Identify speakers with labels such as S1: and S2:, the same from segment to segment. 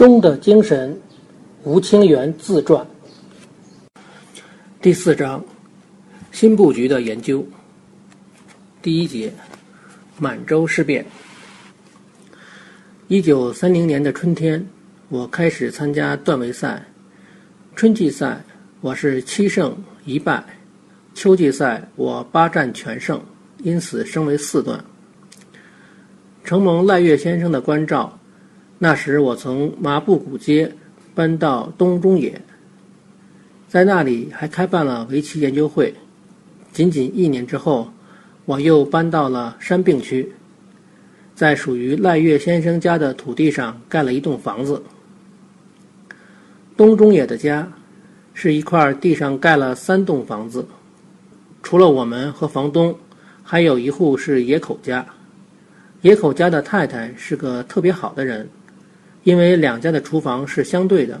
S1: 中的精神，吴清源自传。第四章，新布局的研究。第一节，满洲事变。一九三零年的春天，我开始参加段位赛。春季赛我是七胜一败，秋季赛我八战全胜，因此升为四段。承蒙赖岳先生的关照，那时我从麻布谷街搬到东中野，在那里还开办了围棋研究会。仅仅一年之后，我又搬到了山并区，在属于赖月先生家的土地上盖了一栋房子。东中野的家是一块地上盖了三栋房子，除了我们和房东，还有一户是野口家。野口家的太太是个特别好的人，因为两家的厨房是相对的，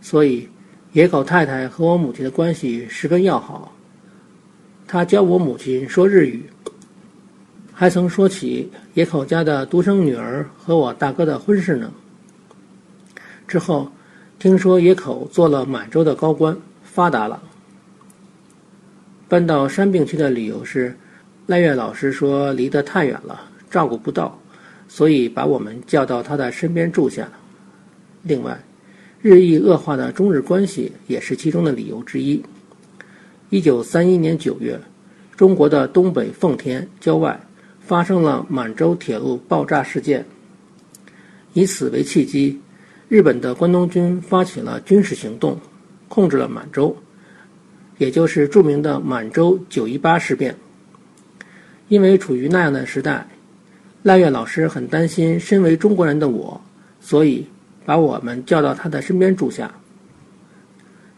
S1: 所以野口太太和我母亲的关系十分要好。她教我母亲说日语，还曾说起野口家的独生女儿和我大哥的婚事呢。之后，听说野口做了满洲的高官，发达了。搬到山病区的理由是，赖月老师说离得太远了。照顾不到，所以把我们叫到他的身边住下。另外，日益恶化的中日关系也是其中的理由之一。一九三一年九月，中国的东北奉天郊外发生了满洲铁路爆炸事件，以此为契机，日本的关东军发起了军事行动，控制了满洲，也就是著名的满洲九一八事变。因为处于那样的时代。赖月老师很担心身为中国人的我，所以把我们叫到他的身边住下。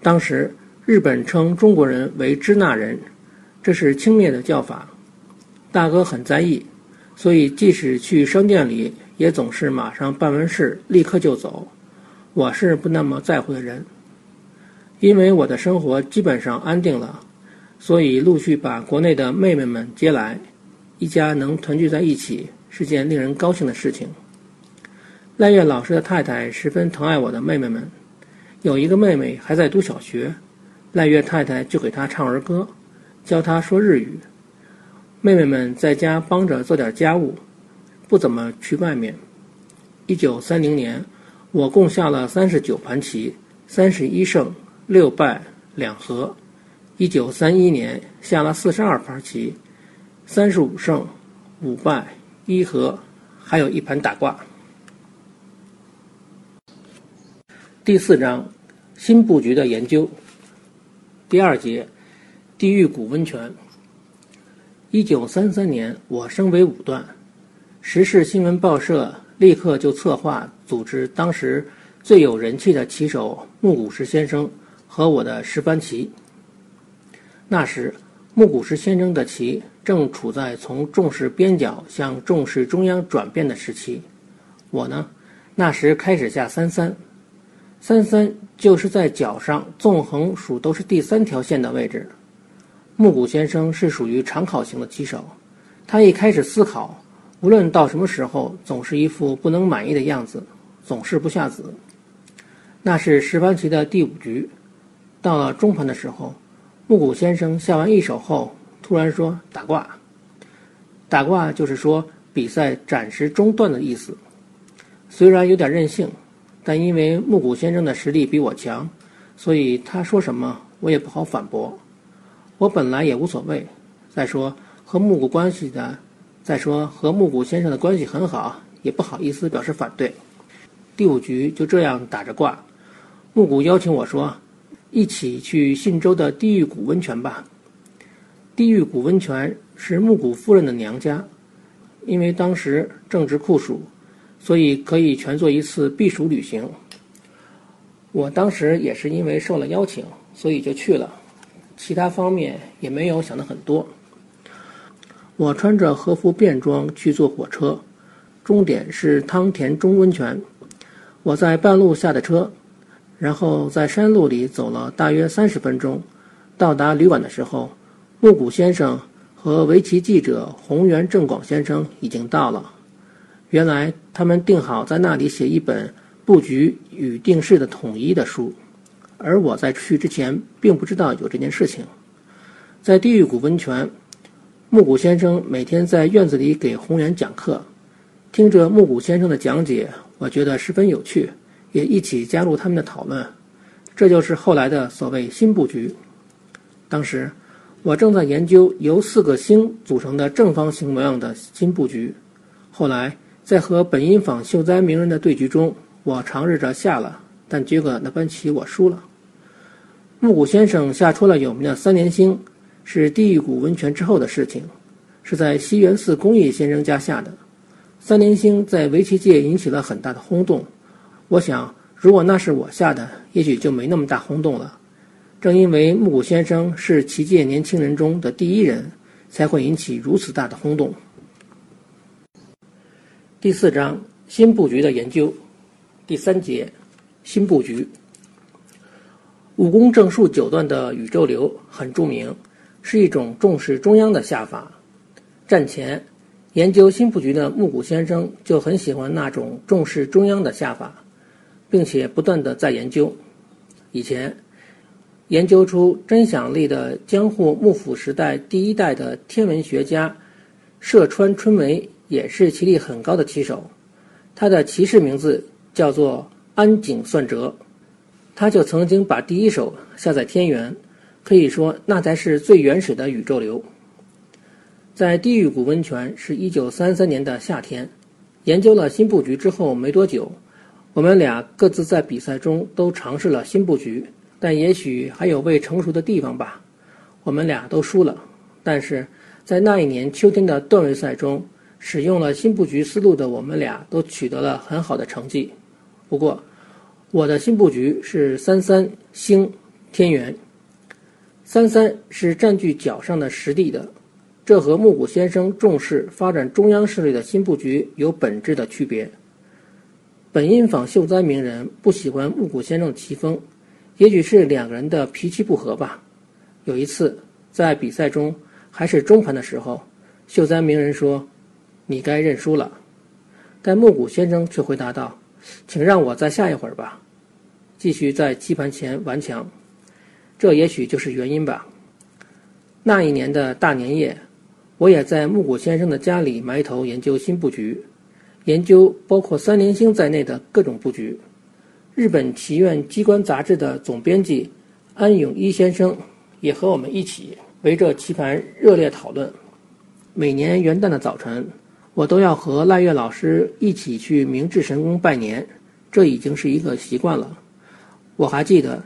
S1: 当时日本称中国人为“支那人”，这是轻蔑的叫法。大哥很在意，所以即使去商店里，也总是马上办完事立刻就走。我是不那么在乎的人，因为我的生活基本上安定了，所以陆续把国内的妹妹们接来，一家能团聚在一起。是件令人高兴的事情。赖月老师的太太十分疼爱我的妹妹们，有一个妹妹还在读小学，赖月太太就给她唱儿歌，教她说日语。妹妹们在家帮着做点家务，不怎么去外面。一九三零年，我共下了三十九盘棋，三十一胜六败两和。一九三一年，下了四十二盘棋，三十五胜五败。一和，还有一盘打卦。第四章，新布局的研究。第二节，地狱谷温泉。一九三三年，我升为五段，时事新闻报社立刻就策划组织当时最有人气的棋手木谷实先生和我的十番棋。那时。木谷实先生的棋正处在从重视边角向重视中央转变的时期，我呢，那时开始下三三，三三就是在角上纵横数都是第三条线的位置。木谷先生是属于长考型的棋手，他一开始思考，无论到什么时候，总是一副不能满意的样子，总是不下子。那是十番棋的第五局，到了中盘的时候。木谷先生下完一手后，突然说：“打卦。”打卦就是说比赛暂时中断的意思。虽然有点任性，但因为木谷先生的实力比我强，所以他说什么我也不好反驳。我本来也无所谓。再说和木谷关系的，再说和木谷先生的关系很好，也不好意思表示反对。第五局就这样打着卦，木谷邀请我说。一起去信州的地狱谷温泉吧。地狱谷温泉是木谷夫人的娘家，因为当时正值酷暑，所以可以全做一次避暑旅行。我当时也是因为受了邀请，所以就去了，其他方面也没有想的很多。我穿着和服便装去坐火车，终点是汤田中温泉。我在半路下的车。然后在山路里走了大约三十分钟，到达旅馆的时候，木谷先生和围棋记者宏原正广先生已经到了。原来他们定好在那里写一本布局与定式的统一的书，而我在去之前并不知道有这件事情。在地狱谷温泉，木谷先生每天在院子里给红原讲课，听着木谷先生的讲解，我觉得十分有趣，也一起加入他们的讨论。这就是后来的所谓新布局。当时我正在研究由四个星组成的正方形模样的新布局，后来在和本因坊秀哉名人的对局中。我尝试着下了，但结果那盘棋我输了。木谷先生下出了有名的三连星，是地狱谷温泉之后的事情，是在西园寺工艺先生家下的。三连星在围棋界引起了很大的轰动。我想，如果那是我下的，也许就没那么大轰动了。正因为木谷先生是棋界年轻人中的第一人，才会引起如此大的轰动。第四章新布局的研究。第三节，新布局。武功正数九段的宇宙流很著名，是一种重视中央的下法。战前研究新布局的木谷先生就很喜欢那种重视中央的下法，并且不断的在研究。以前研究出真想力的江户幕府时代第一代的天文学家涉川春梅也是棋力很高的棋手，他的棋士名字。叫做安井算哲，他就曾经把第一手下在天元，可以说那才是最原始的宇宙流。在地狱谷温泉是一九三三年的夏天，研究了新布局之后没多久，我们俩各自在比赛中都尝试了新布局，但也许还有未成熟的地方吧，我们俩都输了。但是在那一年秋天的段位赛中，使用了新布局思路的我们俩都取得了很好的成绩。不过，我的新布局是三三星天元。三三是占据角上的实地的，这和木谷先生重视发展中央势力的新布局有本质的区别。本因坊秀哉名人不喜欢木谷先生的棋风，也许是两个人的脾气不合吧。有一次在比赛中还是中盘的时候，秀哉名人说：“你该认输了。”但木谷先生却回答道。请让我再下一会儿吧，继续在棋盘前顽强，这也许就是原因吧。那一年的大年夜，我也在木谷先生的家里埋头研究新布局，研究包括三连星在内的各种布局。日本棋院机关杂志的总编辑安永一先生也和我们一起围着棋盘热烈讨论。每年元旦的早晨。我都要和赖月老师一起去明治神宫拜年，这已经是一个习惯了。我还记得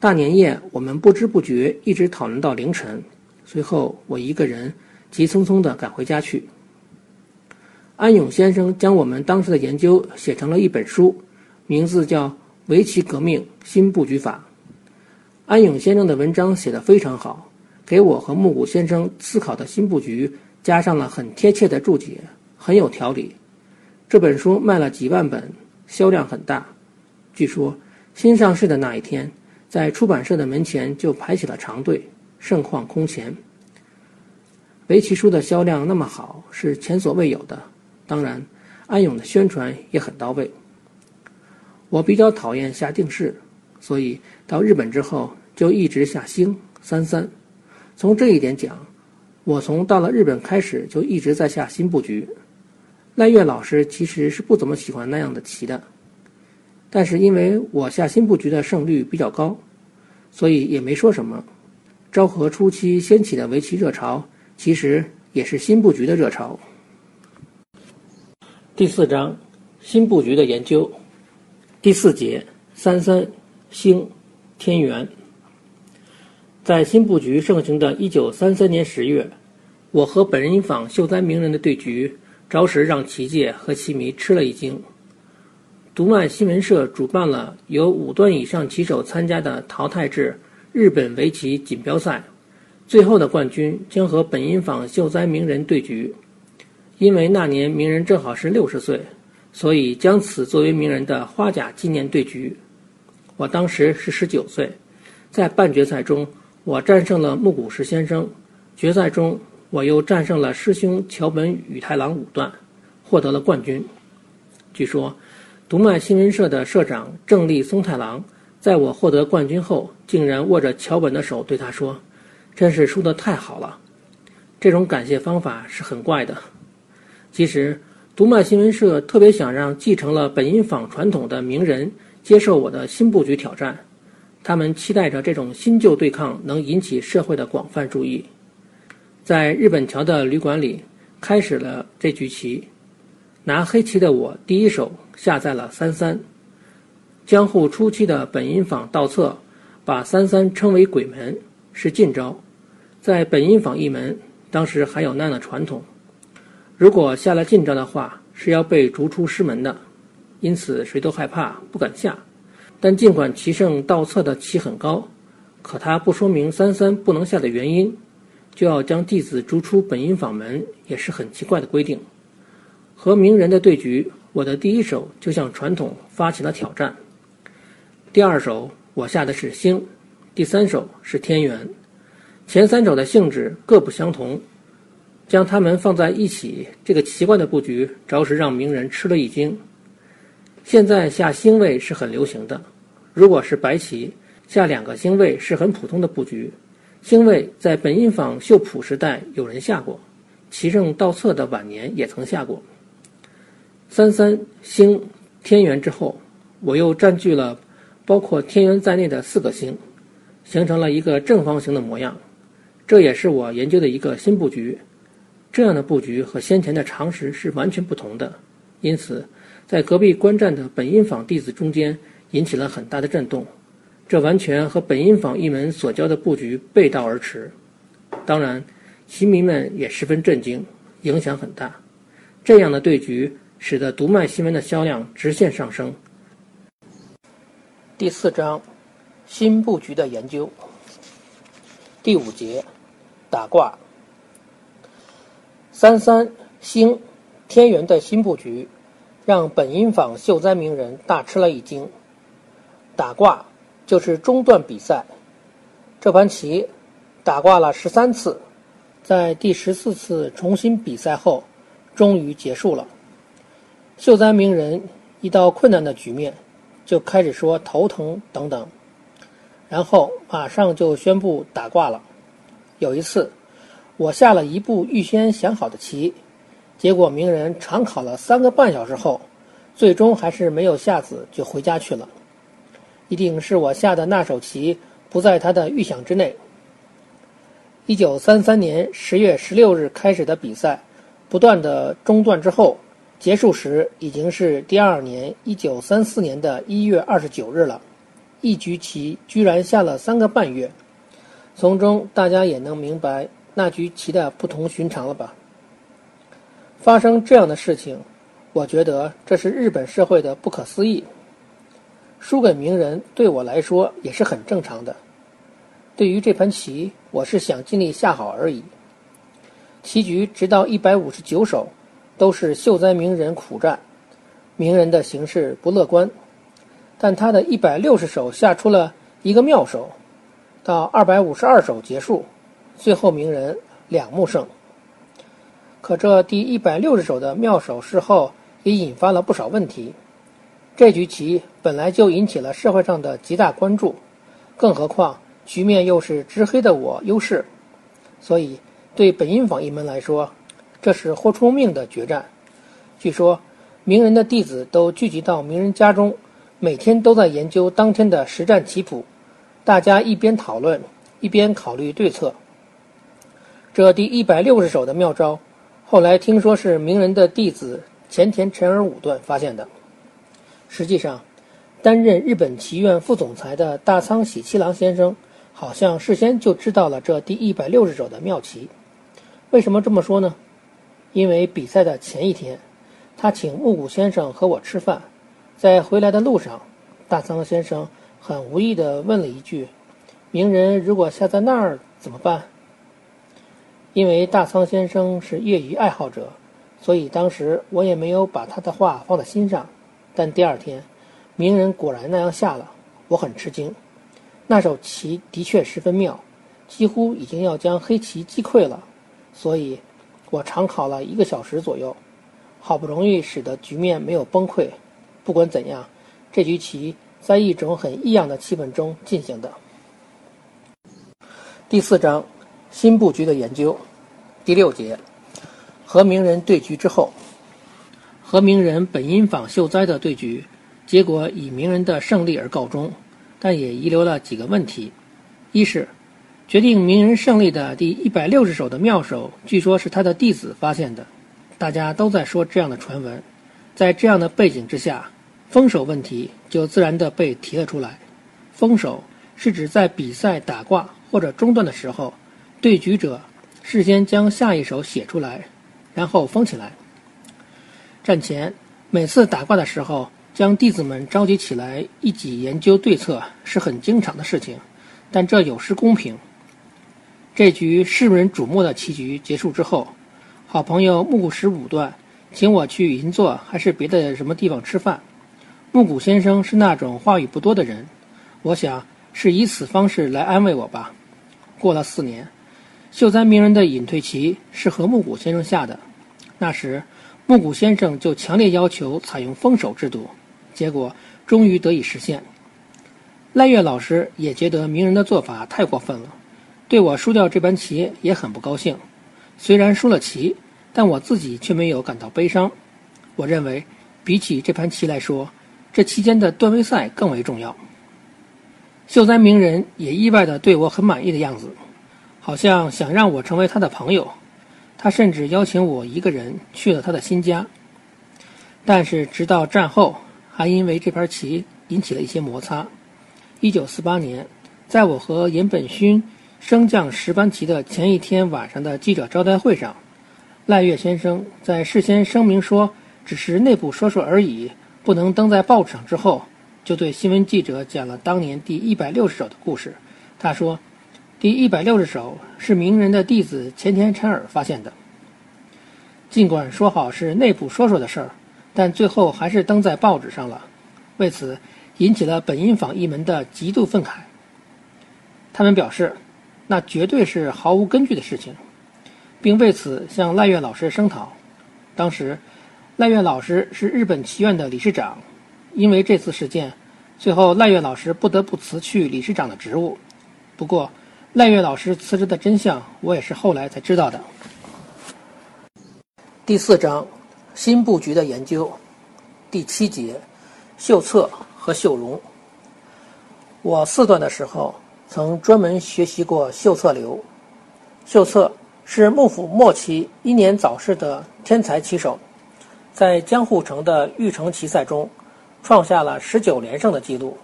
S1: 大年夜，我们不知不觉一直讨论到凌晨，随后我一个人急匆匆地赶回家去。安永先生将我们当时的研究写成了一本书，名字叫《围棋革命新布局法》。安永先生的文章写得非常好，给我和木谷先生思考的新布局加上了很贴切的注解。很有条理，这本书卖了几万本，销量很大。据说新上市的那一天，在出版社的门前就排起了长队，盛况空前。围棋书的销量那么好，是前所未有的。当然，安永的宣传也很到位。我比较讨厌下定式，所以到日本之后就一直下星三三。从这一点讲，我从到了日本开始就一直在下新布局。赖月老师其实是不怎么喜欢那样的棋的，但是因为我下新布局的胜率比较高，所以也没说什么。昭和初期掀起的围棋热潮，其实也是新布局的热潮。第四章，新布局的研究，第四节，三三星天元。在新布局盛行的一九三三年十月，我和本因坊秀哉名人的对局。着实让棋界和棋迷吃了一惊。读卖新闻社主办了由五段以上棋手参加的淘汰制日本围棋锦标赛，最后的冠军将和本因坊秀哉名人对局。因为那年名人正好是六十岁，所以将此作为名人的花甲纪念对局。我当时是十九岁，在半决赛中，我战胜了木谷实先生，决赛中。我又战胜了师兄桥本宇太郎五段，获得了冠军。据说，读卖新闻社的社长正立松太郎，在我获得冠军后，竟然握着桥本的手对他说：“真是输得太好了。”这种感谢方法是很怪的。其实，读卖新闻社特别想让继承了本因坊传统的名人接受我的新布局挑战，他们期待着这种新旧对抗能引起社会的广泛注意。在日本桥的旅馆里，开始了这局棋。拿黑棋的我，第一手下在了三三。江户初期的本因坊道策把三三称为鬼门，是禁招。在本因坊一门，当时还有那样的传统：如果下了禁招的话，是要被逐出师门的。因此，谁都害怕，不敢下。但尽管棋圣道策的棋很高，可他不说明三三不能下的原因，就要将弟子逐出本因坊门，也是很奇怪的规定。和名人的对局，我的第一手就向传统发起了挑战。第二手我下的是星，第三手是天元。前三手的性质各不相同，将它们放在一起，这个奇怪的布局着实让名人吃了一惊。现在下星位是很流行的，如果是白棋，下两个星位是很普通的布局。星位在本因坊秀浦时代有人下过，棋圣道策的晚年也曾下过。三三星天元之后，我又占据了包括天元在内的四个星，形成了一个正方形的模样。这也是我研究的一个新布局。这样的布局和先前的常识是完全不同的，因此在隔壁观战的本因坊弟子中间引起了很大的震动。这完全和本因坊一门所教的布局背道而驰。当然，棋迷们也十分震惊，影响很大。这样的对局。使得读卖新闻的销量直线上升。第四章，新布局的研究。第五节，打卦。三三星天元的新布局，让本因坊秀哉名人大吃了一惊。打卦就是中断比赛。这盘棋打挂了十三次，在第十四次重新比赛后，终于结束了。秀哉名人一到困难的局面，就开始说头疼等等，然后马上就宣布打挂了。有一次，我下了一步预先想好的棋，结果名人长考了三个半小时后，最终还是没有下子就回家去了。一定是我下的那手棋不在他的预想之内。一九三三年十月十六日开始的比赛，不断的中断之后。结束时已经是第二年一九三四年的一月二十九日了，一局棋居然下了三个半月，从中大家也能明白那局棋的不同寻常了吧？发生这样的事情，我觉得这是日本社会的不可思议。输给名人对我来说也是很正常的。对于这盘棋，我是想尽力下好而已。棋局直到一百五十九手。都是秀哉名人苦战，名人的形势不乐观，但他的一百六十手下出了一个妙手，到二百五十二手结束，最后名人两目胜。可这第一百六十手的妙手事后也引发了不少问题。这局棋本来就引起了社会上的极大关注，更何况局面又是执黑的我优势，所以对本因坊一门来说。这是豁出命的决战。据说，名人的弟子都聚集到名人家中，每天都在研究当天的实战棋谱，大家一边讨论，一边考虑对策。这第一百六十手的妙招，后来听说是名人的弟子前田辰尔武断发现的。实际上，担任日本棋院副总裁的大仓喜七郎先生，好像事先就知道了这第一百六十手的妙棋。为什么这么说呢？因为比赛的前一天，他请木谷先生和我吃饭，在回来的路上，大仓先生很无意地问了一句：“名人如果下在那儿怎么办？”因为大仓先生是业余爱好者，所以当时我也没有把他的话放在心上。但第二天，名人果然那样下了，我很吃惊。那手棋的确十分妙，几乎已经要将黑棋击溃了，所以。我长考了一个小时左右，好不容易使得局面没有崩溃，不管怎样，这局棋在一种很异样的气氛中进行的。第四章，新布局的研究，第六节，和名人对局之后，和名人本因坊秀哉的对局，结果以名人的胜利而告终，但也遗留了几个问题：一是。决定名人胜利的第一百六十手的妙手，据说是他的弟子发现的。大家都在说这样的传闻，在这样的背景之下，封手问题就自然地被提了出来。封手是指在比赛打挂或者中断的时候，对局者事先将下一手写出来，然后封起来。战前每次打卦的时候，将弟子们召集起来一起研究对策，是很经常的事情，但这有失公平。这局世人瞩目的棋局结束之后，好朋友木谷十五段请我去银座还是别的什么地方吃饭。木谷先生是那种话语不多的人，我想是以此方式来安慰我吧。过了四年，秀哉名人的隐退棋是和木谷先生下的，那时木谷先生就强烈要求采用封手制度，结果终于得以实现。赖月老师也觉得名人的做法太过分了。对我输掉这盘棋也很不高兴，虽然输了棋，但我自己却没有感到悲伤。我认为，比起这盘棋来说，这期间的段位赛更为重要。秀哉名人也意外地对我很满意的样子，好像想让我成为他的朋友。他甚至邀请我一个人去了他的新家。但是直到战后，还因为这盘棋引起了一些摩擦。一九四八年，在我和岩本勋。升降十班棋的前一天晚上的记者招待会上，赖月先生在事先声明说只是内部说说而已，不能登在报纸上之后，就对新闻记者讲了当年第一百六十手的故事。他说，第一百六十首是名人的弟子前田辰尔发现的。尽管说好是内部说说的事儿，但最后还是登在报纸上了，为此引起了本因坊一门的极度愤慨。他们表示。那绝对是毫无根据的事情，并为此向赖月老师声讨。当时，赖月老师是日本棋院的理事长，因为这次事件，最后赖月老师不得不辞去理事长的职务。不过，赖月老师辞职的真相，我也是后来才知道的。第四章，新布局的研究，第七节，秀策和秀荣。我四段的时候。曾专门学习过秀策流。秀策是幕府末期英年早逝的天才棋手，在江户城的玉城棋赛中创下了十九连胜的记录。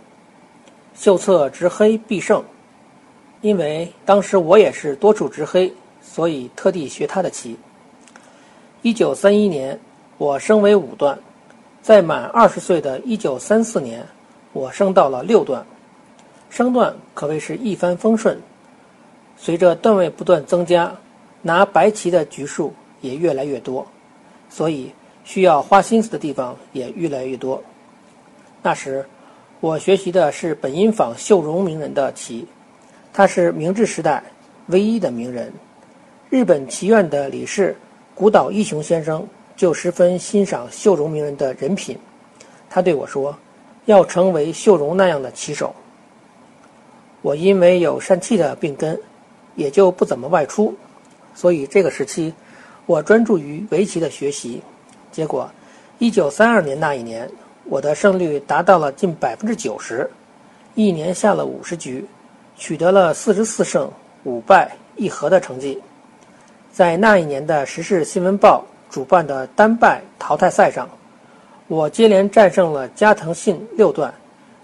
S1: 秀策执黑必胜，因为当时我也是多处执黑，所以特地学他的棋。一九三一年，我升为五段，在满二十岁的一九三四年，我升到了六段。升段可谓是一帆风顺，随着段位不断增加，拿白棋的局数也越来越多，所以需要花心思的地方也越来越多。那时，我学习的是本因坊秀荣名人的棋，他是明治时代唯一的名人。日本棋院的理事古岛一雄先生就十分欣赏秀荣名人的人品，他对我说：“要成为秀荣那样的棋手。”我因为有疝气的病根，也就不怎么外出，所以这个时期我专注于围棋的学习。结果，一九三二年那一年，我的胜率达到了近百分之九十，一年下了五十局，取得了四十四胜五败一和的成绩。在那一年的《时事新闻报》主办的单败淘汰赛上，我接连战胜了加藤信六段、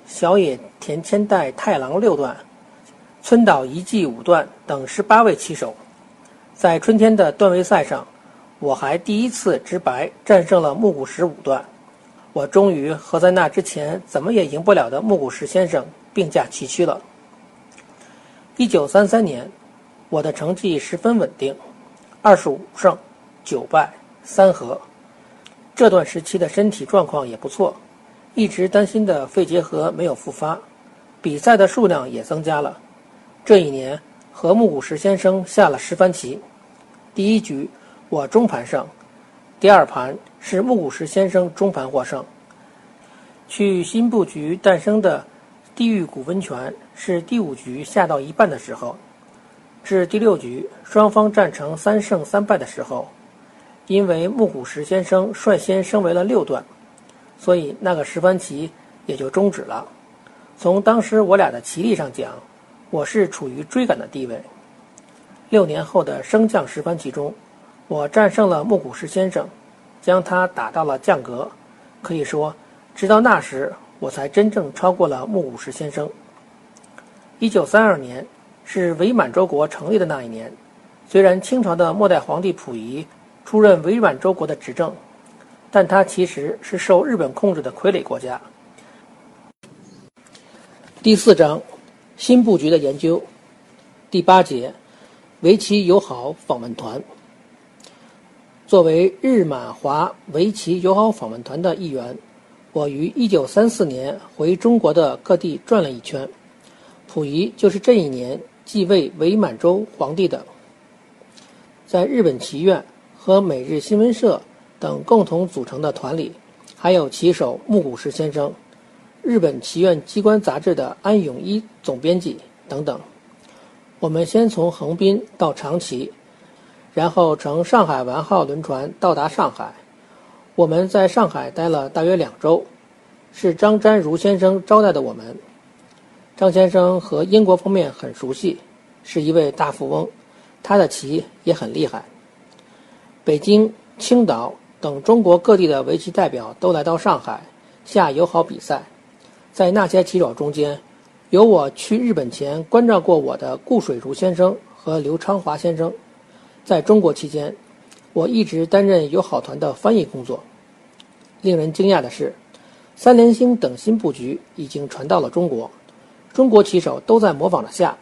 S1: 小野田千代太郎六段。村岛一纪五段等十八位棋手，在春天的段位赛上，我还第一次直白战胜了木谷实五段。我终于和在那之前怎么也赢不了的木谷实先生并驾齐驱了。一九三三年，我的成绩十分稳定，二十五胜九败三和。这段时期的身体状况也不错，一直担心的肺结核没有复发，比赛的数量也增加了。这一年和木谷实先生下了十番棋，第一局我中盘胜，第二盘是木谷实先生中盘获胜。去新布局诞生的地狱谷温泉是第五局下到一半的时候，至第六局双方战成三胜三败的时候，因为木谷实先生率先升为了六段，所以那个十番棋也就终止了。从当时我俩的棋力上讲，我是处于追赶的地位。六年后的升降十番棋中，我战胜了木谷实先生，将他打到了降格，可以说。直到那时，我才真正超过了木谷实先生。一九三二年是伪满洲国成立的那一年，虽然清朝的末代皇帝溥仪出任伪满洲国的执政，但他其实是受日本控制的傀儡国家。第四章，新布局的研究，第八节，围棋友好访问团。作为日满华围棋友好访问团的一员。我于一九三四年回中国的各地转了一圈，溥仪就是这一年继位伪满洲皇帝的。在日本棋院和每日新闻社等共同组成的团里，还有棋手木谷实先生、日本棋院机关杂志的安永一总编辑等等。我们先从横滨到长崎，然后乘上海丸号轮船到达上海。我们在上海待了大约两周，是张瞻如先生招待的我们。张先生和英国方面很熟悉，是一位大富翁，他的棋也很厉害。北京、青岛等中国各地的围棋代表都来到上海下友好比赛，在那些棋手中间，有我去日本前关照过我的顾水如先生和刘昌华先生。在中国期间。我一直担任友好团的翻译工作。令人惊讶的是，三连星等新布局已经传到了中国，中国棋手都在模仿着下。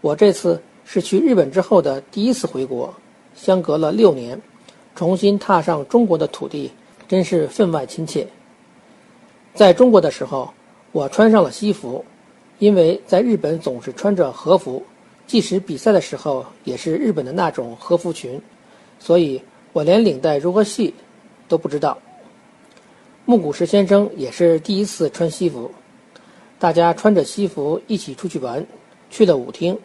S1: 我这次是去日本之后的第一次回国，相隔了六年，重新踏上中国的土地，真是分外亲切。在中国的时候，我穿上了西服，因为在日本总是穿着和服，即使比赛的时候也是日本的那种和服裙。所以我连领带如何系都不知道。木谷实先生也是第一次穿西服，大家穿着西服一起出去玩，去了舞厅。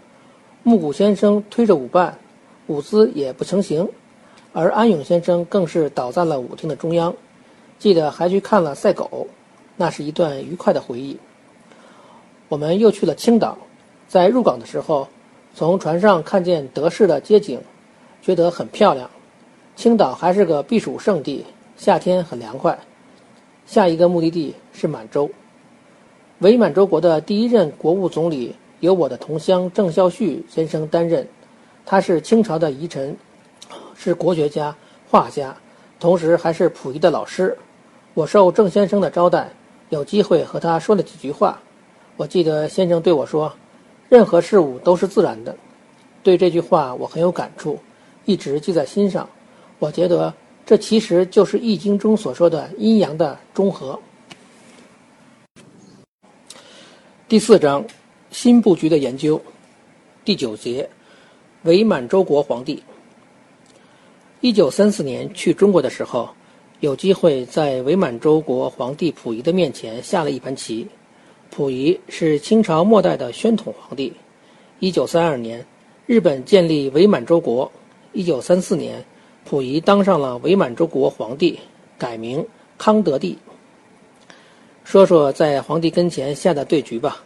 S1: 木谷先生推着舞伴，舞姿也不成形，而安永先生更是倒在了舞厅的中央。记得还去看了赛狗，那是一段愉快的回忆。我们又去了青岛，在入港的时候，从船上看见德式的街景。觉得很漂亮，青岛还是个避暑胜地，夏天很凉快。下一个目的地是满洲，伪满洲国的第一任国务总理由我的同乡郑孝胥先生担任，他是清朝的遗臣，是国学家、画家，同时还是溥仪的老师。我受郑先生的招待，有机会和他说了几句话。我记得先生对我说：“任何事物都是自然的。”对这句话我很有感触。一直记在心上，我觉得这其实就是《易经》中所说的阴阳的中和。第四章，新布局的研究，第九节，伪满洲国皇帝。一九三四年去中国的时候，有机会在伪满洲国皇帝溥仪的面前下了一盘棋。溥仪是清朝末代的宣统皇帝。一九三二年，日本建立伪满洲国。一九三四年，溥仪当上了伪满洲国皇帝，改名康德帝。说说在皇帝跟前下的对局吧。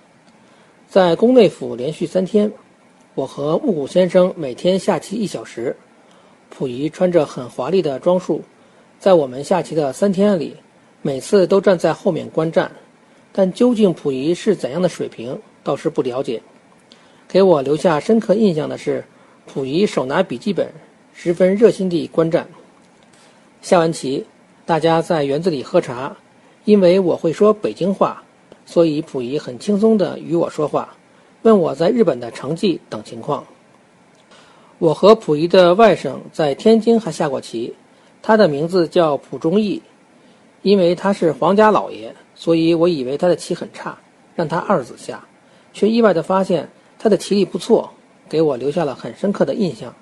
S1: 在宫内府连续三天，我和木谷先生每天下棋一小时。溥仪穿着很华丽的装束，在我们下棋的三天里，每次都站在后面观战。但究竟溥仪是怎样的水平，倒是不了解。给我留下深刻印象的是。溥仪手拿笔记本，十分热心地观战。下完棋，大家在园子里喝茶。因为我会说北京话，所以溥仪很轻松地与我说话，问我在日本的成绩等情况。我和溥仪的外甥在天津还下过棋，他的名字叫溥忠义。因为他是皇家老爷，所以我以为他的棋很差，让他二子下，却意外地发现他的棋力不错。给我留下了很深刻的印象。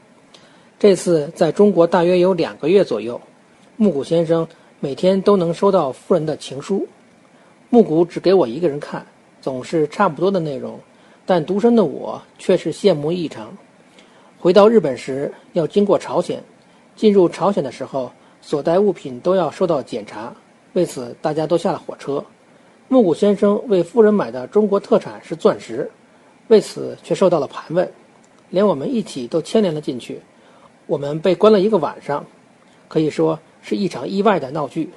S1: 这次在中国大约有两个月左右，木谷先生每天都能收到夫人的情书。木谷只给我一个人看，总是差不多的内容，但独身的我却是羡慕异常。回到日本时要经过朝鲜，进入朝鲜的时候所带物品都要受到检查，为此大家都下了火车。木谷先生为夫人买的中国特产是钻石，为此却受到了盘问，连我们一起都牵连了进去。我们被关了一个晚上，可以说是一场意外的闹剧。